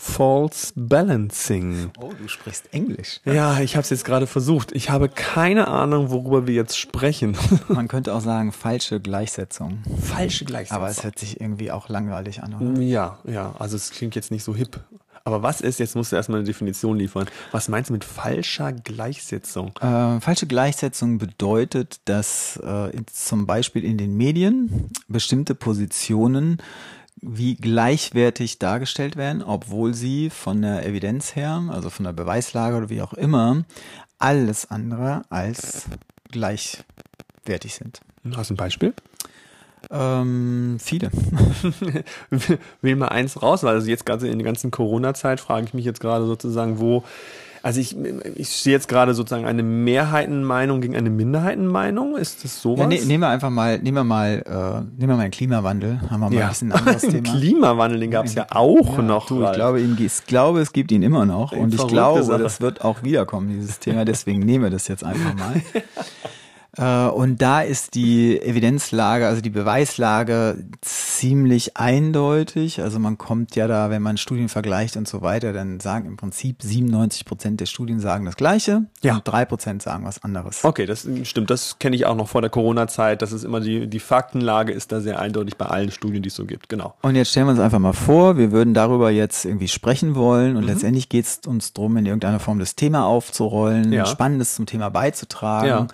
False Balancing. Oh, du sprichst Englisch. Ja, ich habe es jetzt gerade versucht. Ich habe keine Ahnung, worüber wir jetzt sprechen. Man könnte auch sagen falsche Gleichsetzung. Falsche Gleichsetzung. Aber es hört sich irgendwie auch langweilig an, oder? Ja, ja. Also es klingt jetzt nicht so hip. Aber was ist, jetzt musst du erstmal eine Definition liefern. Was meinst du mit falscher Gleichsetzung? Äh, falsche Gleichsetzung bedeutet, dass äh, zum Beispiel in den Medien bestimmte Positionen wie gleichwertig dargestellt werden, obwohl sie von der Evidenz her, also von der Beweislage oder wie auch immer, alles andere als gleichwertig sind. Hast du ein Beispiel? Ähm, viele. Wähl mal eins raus, weil also jetzt gerade in der ganzen Corona-Zeit frage ich mich jetzt gerade sozusagen, wo also ich, ich sehe jetzt gerade sozusagen eine Mehrheitenmeinung gegen eine Minderheitenmeinung. Ist das sowas? Ja, ne, nehmen wir einfach mal, nehmen wir mal, äh, nehmen wir mal den Klimawandel. Haben wir mal ja. ein bisschen anderes Thema. Klimawandel, den gab es ja auch ja, noch. Du, ich glaube, ihn, ich glaube, es gibt ihn immer noch. und ich glaube, Sache. das wird auch wiederkommen, dieses Thema. Deswegen nehmen wir das jetzt einfach mal. Äh, und da ist die Evidenzlage, also die Beweislage ziemlich eindeutig. Also man kommt ja da, wenn man Studien vergleicht und so weiter, dann sagen im Prinzip 97 Prozent der Studien sagen das Gleiche ja. und drei Prozent sagen was anderes. Okay, das stimmt. Das kenne ich auch noch vor der Corona-Zeit. Das ist immer die, die Faktenlage ist da sehr eindeutig bei allen Studien, die es so gibt. Genau. Und jetzt stellen wir uns einfach mal vor, wir würden darüber jetzt irgendwie sprechen wollen und mhm. letztendlich geht es uns darum, in irgendeiner Form das Thema aufzurollen, ja. Spannendes zum Thema beizutragen. Ja.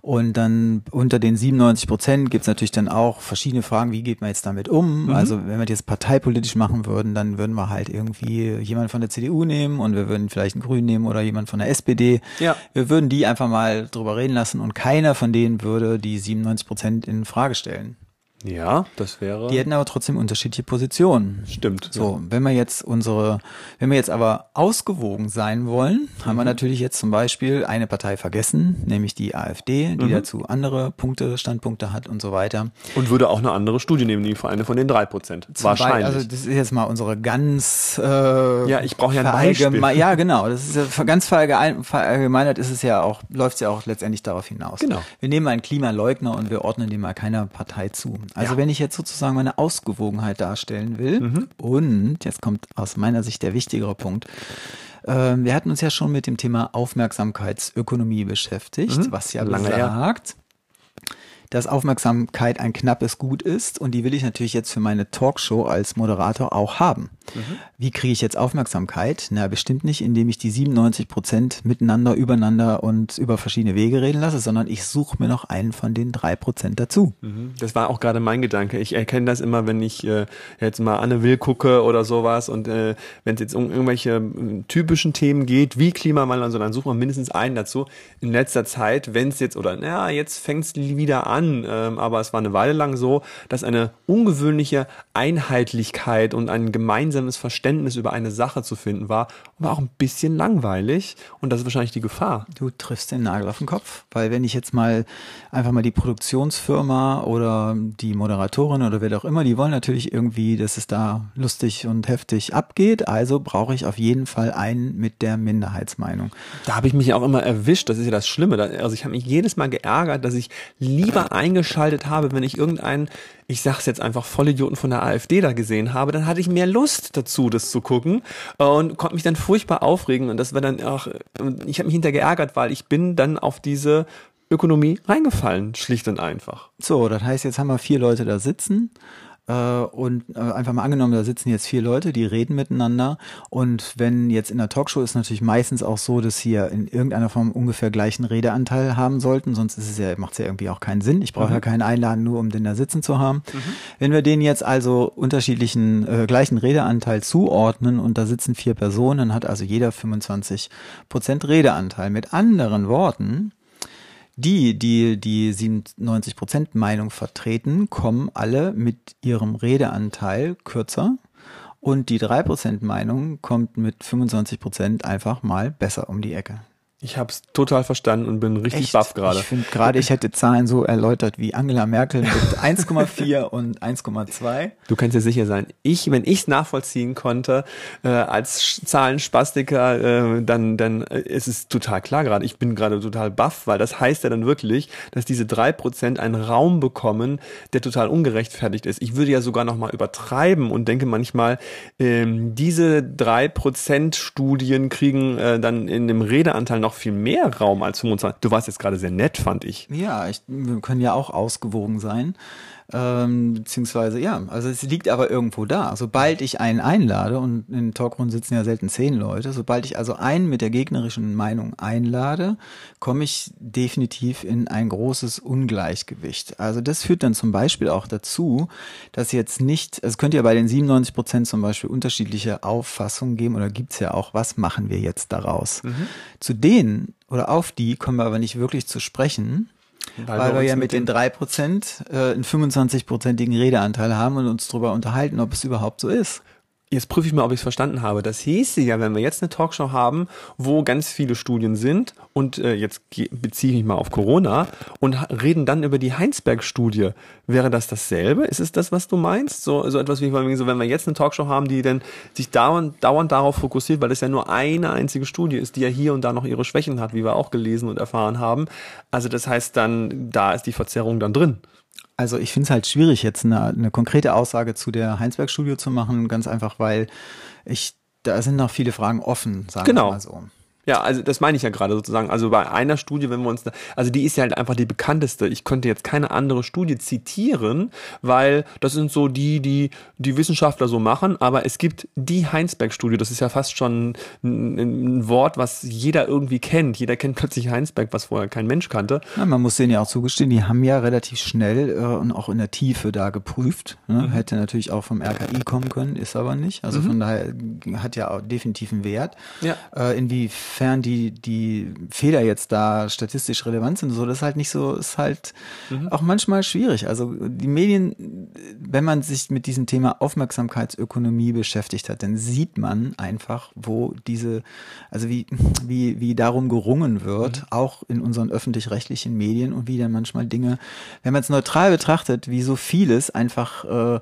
Und dann unter den 97 Prozent gibt es natürlich dann auch verschiedene Fragen, wie geht man jetzt damit um? Mhm. Also wenn wir das parteipolitisch machen würden, dann würden wir halt irgendwie jemand von der CDU nehmen und wir würden vielleicht einen Grünen nehmen oder jemand von der SPD. Ja. Wir würden die einfach mal drüber reden lassen und keiner von denen würde die 97 Prozent in Frage stellen. Ja, das wäre. Die hätten aber trotzdem unterschiedliche Positionen. Stimmt. So, ja. wenn wir jetzt unsere, wenn wir jetzt aber ausgewogen sein wollen, mhm. haben wir natürlich jetzt zum Beispiel eine Partei vergessen, nämlich die AfD, die mhm. dazu andere Punkte, Standpunkte hat und so weiter. Und würde auch eine andere Studie nehmen, die eine von den drei Prozent. Wahrscheinlich. also das ist jetzt mal unsere ganz äh, Ja, ich brauche ja ein Beispiel. Ja, genau. Das ist ja ganz verallgemeinert ist es ja auch, läuft es ja auch letztendlich darauf hinaus. Genau. Wir nehmen einen Klimaleugner und wir ordnen dem mal keiner Partei zu. Also ja. wenn ich jetzt sozusagen meine Ausgewogenheit darstellen will mhm. und jetzt kommt aus meiner Sicht der wichtigere Punkt, äh, wir hatten uns ja schon mit dem Thema Aufmerksamkeitsökonomie beschäftigt, mhm. was ja Lange besagt, dass Aufmerksamkeit ein knappes Gut ist und die will ich natürlich jetzt für meine Talkshow als Moderator auch haben. Mhm. Wie kriege ich jetzt Aufmerksamkeit? Na, bestimmt nicht, indem ich die 97 Prozent miteinander, übereinander und über verschiedene Wege reden lasse, sondern ich suche mir noch einen von den drei Prozent dazu. Mhm. Das war auch gerade mein Gedanke. Ich erkenne das immer, wenn ich äh, jetzt mal Anne Will gucke oder sowas und äh, wenn es jetzt um irgendwelche äh, typischen Themen geht, wie Klimawandel und so, dann sucht man mindestens einen dazu. In letzter Zeit, wenn es jetzt, oder naja, jetzt fängt es wieder an, ähm, aber es war eine Weile lang so, dass eine ungewöhnliche Einheitlichkeit und ein gemeinsames gemeinsames Verständnis über eine Sache zu finden war, war auch ein bisschen langweilig und das ist wahrscheinlich die Gefahr. Du triffst den Nagel auf den Kopf, weil wenn ich jetzt mal einfach mal die Produktionsfirma oder die Moderatorin oder wer auch immer, die wollen natürlich irgendwie, dass es da lustig und heftig abgeht, also brauche ich auf jeden Fall einen mit der Minderheitsmeinung. Da habe ich mich auch immer erwischt, das ist ja das Schlimme, also ich habe mich jedes Mal geärgert, dass ich lieber eingeschaltet habe, wenn ich irgendeinen ich sag's jetzt einfach, Vollidioten von der AfD da gesehen habe, dann hatte ich mehr Lust dazu, das zu gucken und konnte mich dann furchtbar aufregen und das war dann auch, ich habe mich hinter geärgert, weil ich bin dann auf diese Ökonomie reingefallen, schlicht und einfach. So, das heißt, jetzt haben wir vier Leute da sitzen äh, und äh, einfach mal angenommen, da sitzen jetzt vier Leute, die reden miteinander. Und wenn jetzt in der Talkshow ist natürlich meistens auch so, dass hier in irgendeiner Form ungefähr gleichen Redeanteil haben sollten, sonst ist es ja, macht es ja irgendwie auch keinen Sinn. Ich brauche mhm. ja keinen Einladen, nur um den da sitzen zu haben. Mhm. Wenn wir denen jetzt also unterschiedlichen äh, gleichen Redeanteil zuordnen und da sitzen vier Personen, hat also jeder 25 Prozent Redeanteil. Mit anderen Worten, die, die die 97 Prozent Meinung vertreten, kommen alle mit ihrem Redeanteil kürzer und die 3 Prozent Meinung kommt mit 25 Prozent einfach mal besser um die Ecke. Ich habe es total verstanden und bin richtig Echt? baff gerade. Ich finde gerade, ich hätte Zahlen so erläutert wie Angela Merkel mit 1,4 und 1,2. Du kannst dir sicher sein, ich, wenn ich es nachvollziehen konnte, äh, als Zahlenspastiker, äh, dann, dann äh, ist es total klar gerade. Ich bin gerade total baff, weil das heißt ja dann wirklich, dass diese drei Prozent einen Raum bekommen, der total ungerechtfertigt ist. Ich würde ja sogar noch mal übertreiben und denke manchmal, ähm, diese drei Prozent Studien kriegen äh, dann in dem Redeanteil noch noch viel mehr Raum als 25. Du warst jetzt gerade sehr nett, fand ich. Ja, ich, wir können ja auch ausgewogen sein. Ähm, beziehungsweise, ja, also es liegt aber irgendwo da. Sobald ich einen einlade, und in Talkrunden sitzen ja selten zehn Leute, sobald ich also einen mit der gegnerischen Meinung einlade, komme ich definitiv in ein großes Ungleichgewicht. Also das führt dann zum Beispiel auch dazu, dass jetzt nicht, es könnte ja bei den 97 Prozent zum Beispiel unterschiedliche Auffassungen geben oder gibt's ja auch, was machen wir jetzt daraus? Mhm. Zu denen oder auf die kommen wir aber nicht wirklich zu sprechen, weil, weil wir, ja mit den drei Prozent äh, einen 25-prozentigen Redeanteil haben und uns darüber unterhalten, ob es überhaupt so ist jetzt prüfe ich mal, ob ich es verstanden habe. Das hieße ja, wenn wir jetzt eine Talkshow haben, wo ganz viele Studien sind und äh, jetzt beziehe ich mich mal auf Corona und reden dann über die Heinsberg-Studie. Wäre das dasselbe? Ist es das, was du meinst? So, so etwas wie, so, wenn wir jetzt eine Talkshow haben, die dann sich dauernd, dauernd darauf fokussiert, weil es ja nur eine einzige Studie ist, die ja hier und da noch ihre Schwächen hat, wie wir auch gelesen und erfahren haben. Also das heißt dann, da ist die Verzerrung dann drin. Also ich finde es halt schwierig, jetzt eine, eine konkrete Aussage zu der Heinsberg-Studio zu machen, ganz einfach, weil ich, da sind noch viele Fragen offen, sagen genau. wir mal so. Ja, also das meine ich ja gerade sozusagen. Also bei einer Studie, wenn wir uns, da, also die ist ja halt einfach die bekannteste. Ich könnte jetzt keine andere Studie zitieren, weil das sind so die, die die Wissenschaftler so machen. Aber es gibt die Heinsberg-Studie. Das ist ja fast schon ein, ein, Wort, was jeder irgendwie kennt. Jeder kennt plötzlich Heinsberg, was vorher kein Mensch kannte. Ja, man muss denen ja auch zugestehen, die haben ja relativ schnell äh, und auch in der Tiefe da geprüft. Ne? Mhm. Hätte natürlich auch vom RKI kommen können, ist aber nicht. Also mhm. von daher hat ja auch definitiv einen Wert. Ja. Äh, inwiefern inwiefern die, die Fehler jetzt da statistisch relevant sind, so, das ist halt nicht so, ist halt mhm. auch manchmal schwierig. Also die Medien, wenn man sich mit diesem Thema Aufmerksamkeitsökonomie beschäftigt hat, dann sieht man einfach, wo diese, also wie, wie, wie darum gerungen wird, mhm. auch in unseren öffentlich-rechtlichen Medien und wie dann manchmal Dinge, wenn man es neutral betrachtet, wie so vieles einfach äh,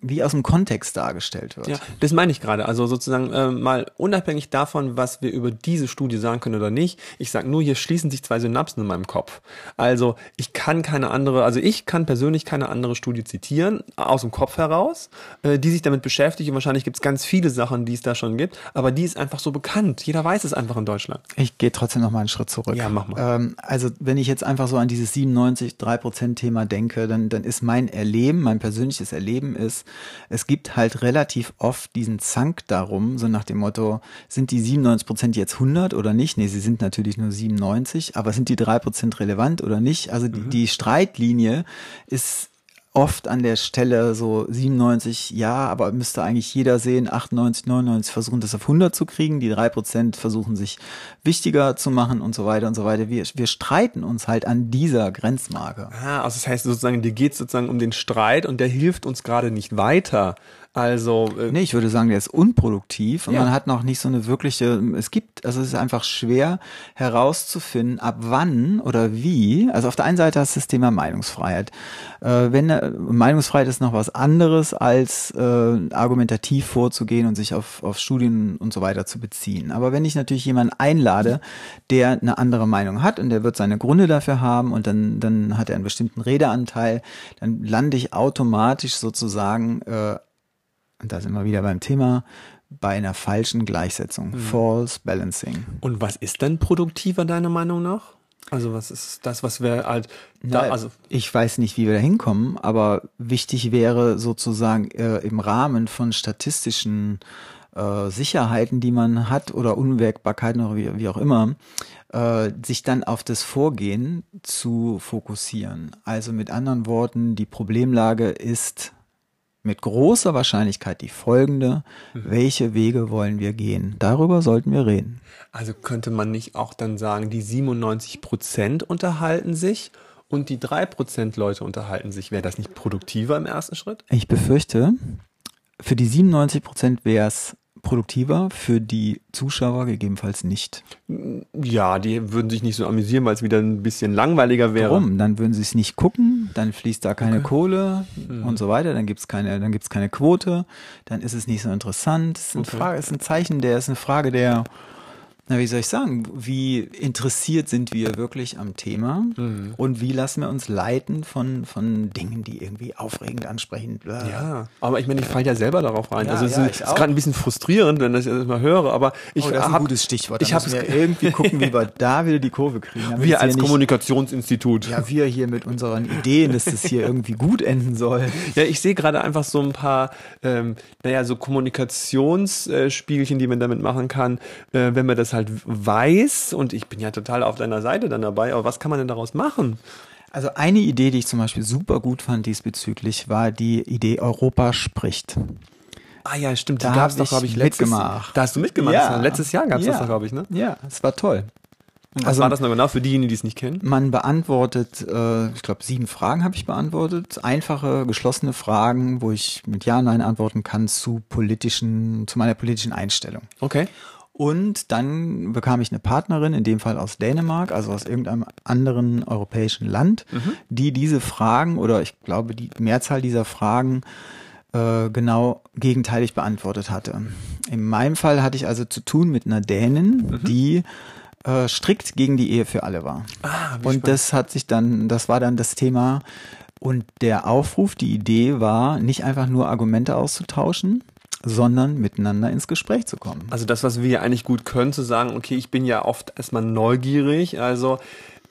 wie aus dem Kontext dargestellt wird. Ja, das meine ich gerade. Also sozusagen äh, mal unabhängig davon, was wir über diese Studie sagen können oder nicht. Ich sage nur, hier schließen sich zwei Synapsen in meinem Kopf. Also ich kann keine andere, also ich kann persönlich keine andere Studie zitieren aus dem Kopf heraus, äh, die sich damit beschäftigt. Und wahrscheinlich gibt es ganz viele Sachen, die es da schon gibt. Aber die ist einfach so bekannt. Jeder weiß es einfach in Deutschland. Ich gehe trotzdem noch mal einen Schritt zurück. Ja, mach mal. Ähm, also wenn ich jetzt einfach so an dieses 97, 3 Prozent Thema denke, dann, dann ist mein Erleben, mein persönliches Erleben ist, es gibt halt relativ oft diesen Zank darum, so nach dem Motto, sind die 97 Prozent jetzt 100 oder nicht? Nee, sie sind natürlich nur 97, aber sind die drei Prozent relevant oder nicht? Also mhm. die Streitlinie ist oft an der Stelle so 97, ja, aber müsste eigentlich jeder sehen, 98, 99 versuchen das auf 100 zu kriegen, die drei Prozent versuchen sich wichtiger zu machen und so weiter und so weiter. Wir, wir streiten uns halt an dieser Grenzmarke. Ah, also das heißt sozusagen, dir geht sozusagen um den Streit und der hilft uns gerade nicht weiter. Also äh, nee, ich würde sagen, der ist unproduktiv und ja. man hat noch nicht so eine wirkliche. Es gibt, also es ist einfach schwer herauszufinden, ab wann oder wie. Also auf der einen Seite hast du das Thema Meinungsfreiheit. Äh, wenn äh, Meinungsfreiheit ist noch was anderes als äh, argumentativ vorzugehen und sich auf auf Studien und so weiter zu beziehen. Aber wenn ich natürlich jemanden einlade, der eine andere Meinung hat und der wird seine Gründe dafür haben und dann dann hat er einen bestimmten Redeanteil, dann lande ich automatisch sozusagen äh, und da sind wir wieder beim Thema, bei einer falschen Gleichsetzung. Mhm. False Balancing. Und was ist denn produktiver deiner Meinung nach? Also was ist das, was wir halt da, also ich weiß nicht, wie wir da hinkommen, aber wichtig wäre sozusagen äh, im Rahmen von statistischen äh, Sicherheiten, die man hat oder Unwägbarkeiten oder wie, wie auch immer, äh, sich dann auf das Vorgehen zu fokussieren. Also mit anderen Worten, die Problemlage ist mit großer Wahrscheinlichkeit die folgende. Mhm. Welche Wege wollen wir gehen? Darüber sollten wir reden. Also könnte man nicht auch dann sagen, die 97 Prozent unterhalten sich und die drei Prozent Leute unterhalten sich. Wäre das nicht produktiver im ersten Schritt? Ich befürchte, für die 97 Prozent wäre es produktiver, für die Zuschauer gegebenenfalls nicht. Ja, die würden sich nicht so amüsieren, weil es wieder ein bisschen langweiliger wäre. Warum? Dann würden sie es nicht gucken, dann fließt da keine okay. Kohle mhm. und so weiter, dann gibt's keine, dann gibt's keine Quote, dann ist es nicht so interessant. Es ist, okay. Frage, ist ein Zeichen, der ist eine Frage der na, wie soll ich sagen, wie interessiert sind wir wirklich am Thema mhm. und wie lassen wir uns leiten von, von Dingen, die irgendwie aufregend ansprechen. Blah. Ja, aber ich meine, ich falle ja selber darauf rein. Ja, also es ja, ist, ist gerade ein bisschen frustrierend, wenn ich das mal höre, aber ich oh, das ein gutes Stichwort. ich habe irgendwie gucken, wie wir da wieder die Kurve kriegen. Wir als Kommunikationsinstitut. Ja, wir hier mit unseren Ideen, dass das hier irgendwie gut enden soll. Ja, ich sehe gerade einfach so ein paar, ähm, naja, so Kommunikationsspielchen, die man damit machen kann, äh, wenn man das halt halt weiß, und ich bin ja total auf deiner Seite dann dabei, aber was kann man denn daraus machen? Also eine Idee, die ich zum Beispiel super gut fand diesbezüglich, war die Idee Europa spricht. Ah ja, stimmt, da gab es doch, glaube ich, letztes mitgemacht. Da hast du mitgemacht. Ja. Letztes Jahr gab es ja. das doch, glaube ich, ne? Ja, es war toll. Und also, was war das noch genau für diejenigen, die es nicht kennen? Man beantwortet, äh, ich glaube, sieben Fragen habe ich beantwortet. Einfache, geschlossene Fragen, wo ich mit Ja, Nein antworten kann zu politischen, zu meiner politischen Einstellung. Okay. Und dann bekam ich eine Partnerin, in dem Fall aus Dänemark, also aus irgendeinem anderen europäischen Land, mhm. die diese Fragen oder ich glaube die Mehrzahl dieser Fragen äh, genau gegenteilig beantwortet hatte. In meinem Fall hatte ich also zu tun mit einer Dänin, mhm. die äh, strikt gegen die Ehe für alle war. Ah, und spannend. das hat sich dann, das war dann das Thema. Und der Aufruf, die Idee war, nicht einfach nur Argumente auszutauschen, sondern miteinander ins Gespräch zu kommen. Also das, was wir eigentlich gut können, zu sagen, okay, ich bin ja oft erstmal neugierig, also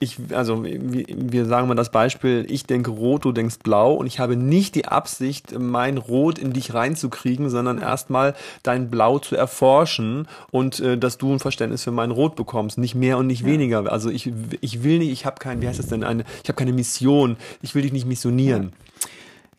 ich, also wir sagen mal das Beispiel, ich denke rot, du denkst blau und ich habe nicht die Absicht, mein Rot in dich reinzukriegen, sondern erstmal dein Blau zu erforschen und äh, dass du ein Verständnis für mein Rot bekommst, nicht mehr und nicht ja. weniger. Also ich, ich will nicht, ich habe kein, wie heißt das denn, eine, ich habe keine Mission, ich will dich nicht missionieren.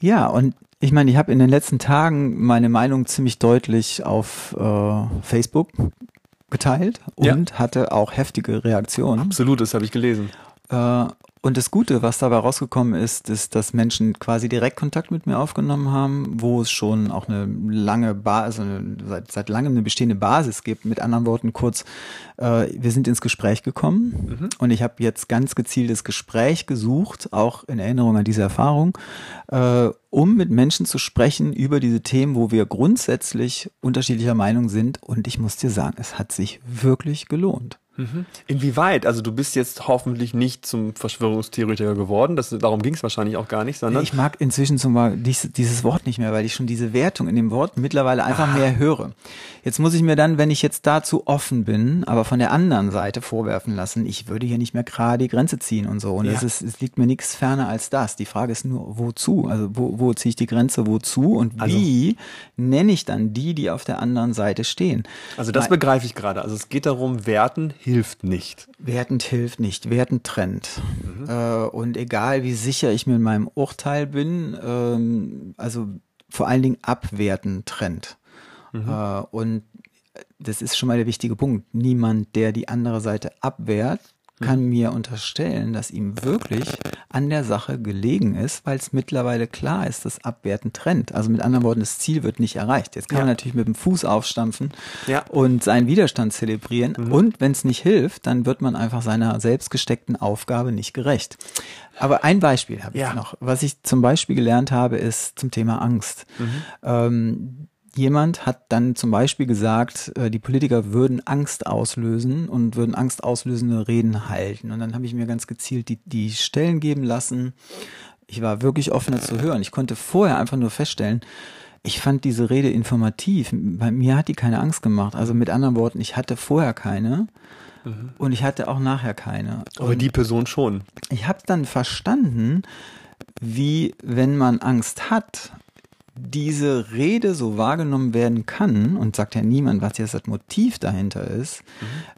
Ja, und ich meine, ich habe in den letzten Tagen meine Meinung ziemlich deutlich auf äh, Facebook geteilt und ja. hatte auch heftige Reaktionen. Absolut, das habe ich gelesen. Äh, und das Gute, was dabei rausgekommen ist, ist, dass Menschen quasi direkt Kontakt mit mir aufgenommen haben, wo es schon auch eine lange Basis, also seit, seit langem eine bestehende Basis gibt. Mit anderen Worten kurz, äh, wir sind ins Gespräch gekommen mhm. und ich habe jetzt ganz gezieltes Gespräch gesucht, auch in Erinnerung an diese Erfahrung, äh, um mit Menschen zu sprechen über diese Themen, wo wir grundsätzlich unterschiedlicher Meinung sind. Und ich muss dir sagen, es hat sich wirklich gelohnt. Mhm. Inwieweit? Also du bist jetzt hoffentlich nicht zum Verschwörungstheoretiker geworden. Das, darum ging es wahrscheinlich auch gar nicht, sondern. Ich mag inzwischen zum Beispiel dies, dieses Wort nicht mehr, weil ich schon diese Wertung in dem Wort mittlerweile einfach ah. mehr höre. Jetzt muss ich mir dann, wenn ich jetzt dazu offen bin, aber von der anderen Seite vorwerfen lassen, ich würde hier nicht mehr gerade die Grenze ziehen und so. Und ja. es, ist, es liegt mir nichts ferner als das. Die Frage ist nur, wozu? Also wo, wo ziehe ich die Grenze wozu und also, wie nenne ich dann die, die auf der anderen Seite stehen? Also das Weil, begreife ich gerade. Also es geht darum, Werten hilft nicht. Wertend hilft nicht, wertend trennt. Mhm. Äh, und egal wie sicher ich mir in meinem Urteil bin, ähm, also vor allen Dingen abwerten trennt. Mhm. Äh, und das ist schon mal der wichtige Punkt. Niemand, der die andere Seite abwehrt, kann mhm. mir unterstellen, dass ihm wirklich an der Sache gelegen ist, weil es mittlerweile klar ist, dass Abwerten trennt. Also mit anderen Worten, das Ziel wird nicht erreicht. Jetzt kann ja. man natürlich mit dem Fuß aufstampfen ja. und seinen Widerstand zelebrieren. Mhm. Und wenn es nicht hilft, dann wird man einfach seiner selbst gesteckten Aufgabe nicht gerecht. Aber ein Beispiel habe ja. ich noch. Was ich zum Beispiel gelernt habe, ist zum Thema Angst. Mhm. Ähm, Jemand hat dann zum Beispiel gesagt, äh, die Politiker würden Angst auslösen und würden angstauslösende Reden halten. Und dann habe ich mir ganz gezielt die, die Stellen geben lassen. Ich war wirklich offener zu hören. Ich konnte vorher einfach nur feststellen, ich fand diese Rede informativ. Bei mir hat die keine Angst gemacht. Also mit anderen Worten, ich hatte vorher keine. Mhm. Und ich hatte auch nachher keine. Aber und die Person schon. Ich habe dann verstanden, wie, wenn man Angst hat, diese Rede so wahrgenommen werden kann, und sagt ja niemand, was jetzt das Motiv dahinter ist,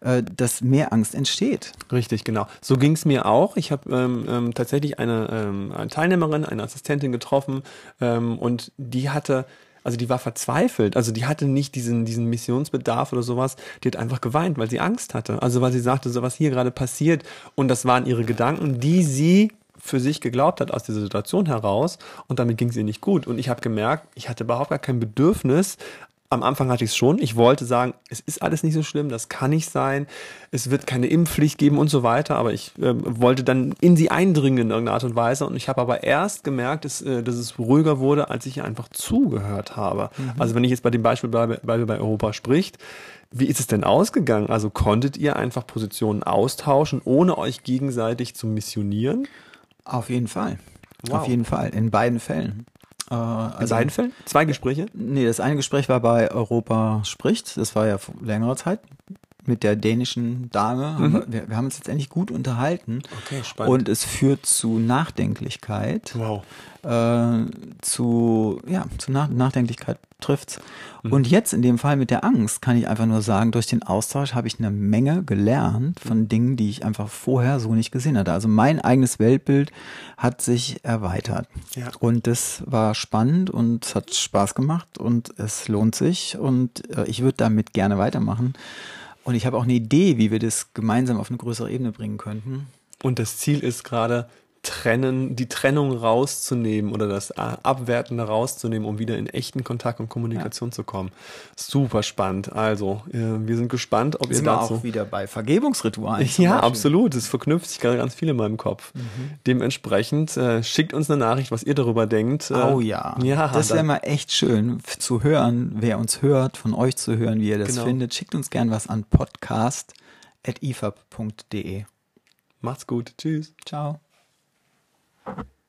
mhm. äh, dass mehr Angst entsteht. Richtig, genau. So ging es mir auch. Ich habe ähm, ähm, tatsächlich eine, ähm, eine Teilnehmerin, eine Assistentin getroffen ähm, und die hatte also die war verzweifelt. Also die hatte nicht diesen, diesen Missionsbedarf oder sowas. Die hat einfach geweint, weil sie Angst hatte. Also weil sie sagte, so was hier gerade passiert. Und das waren ihre Gedanken, die sie für sich geglaubt hat aus dieser Situation heraus und damit ging es ihr nicht gut. Und ich habe gemerkt, ich hatte überhaupt gar kein Bedürfnis, am Anfang hatte ich es schon. Ich wollte sagen, es ist alles nicht so schlimm, das kann nicht sein. Es wird keine Impfpflicht geben und so weiter. Aber ich äh, wollte dann in sie eindringen in irgendeiner Art und Weise. Und ich habe aber erst gemerkt, dass, äh, dass es ruhiger wurde, als ich einfach zugehört habe. Mhm. Also wenn ich jetzt bei dem Beispiel bleibe, bleibe bei Europa spricht, wie ist es denn ausgegangen? Also konntet ihr einfach Positionen austauschen, ohne euch gegenseitig zu missionieren? Auf jeden Fall. Wow. Auf jeden Fall. In beiden Fällen. Äh, also, In beiden Fällen? Zwei Gespräche? Nee, das eine Gespräch war bei Europa spricht. Das war ja vor längerer Zeit mit der dänischen Dame. Mhm. Wir, wir, haben uns jetzt endlich gut unterhalten. Okay, spannend. Und es führt zu Nachdenklichkeit. Wow. Äh, zu, ja, zu Nach Nachdenklichkeit trifft's. Mhm. Und jetzt in dem Fall mit der Angst kann ich einfach nur sagen, durch den Austausch habe ich eine Menge gelernt von Dingen, die ich einfach vorher so nicht gesehen hatte. Also mein eigenes Weltbild hat sich erweitert. Ja. Und das war spannend und es hat Spaß gemacht und es lohnt sich und äh, ich würde damit gerne weitermachen. Und ich habe auch eine Idee, wie wir das gemeinsam auf eine größere Ebene bringen könnten. Und das Ziel ist gerade, trennen, die Trennung rauszunehmen oder das äh, Abwertende rauszunehmen, um wieder in echten Kontakt und Kommunikation ja. zu kommen. Super spannend. Also, äh, wir sind gespannt, ob sind ihr dazu... auch wieder bei Vergebungsritualen. Ja, Beispiel. absolut. Es verknüpft sich gerade ganz viel in meinem Kopf. Mhm. Dementsprechend äh, schickt uns eine Nachricht, was ihr darüber denkt. Oh ja. ja das wäre mal echt schön zu hören, wer uns hört, von euch zu hören, wie ihr das genau. findet. Schickt uns gern was an podcast.ifab.de. Macht's gut. Tschüss. Ciao. Thank you.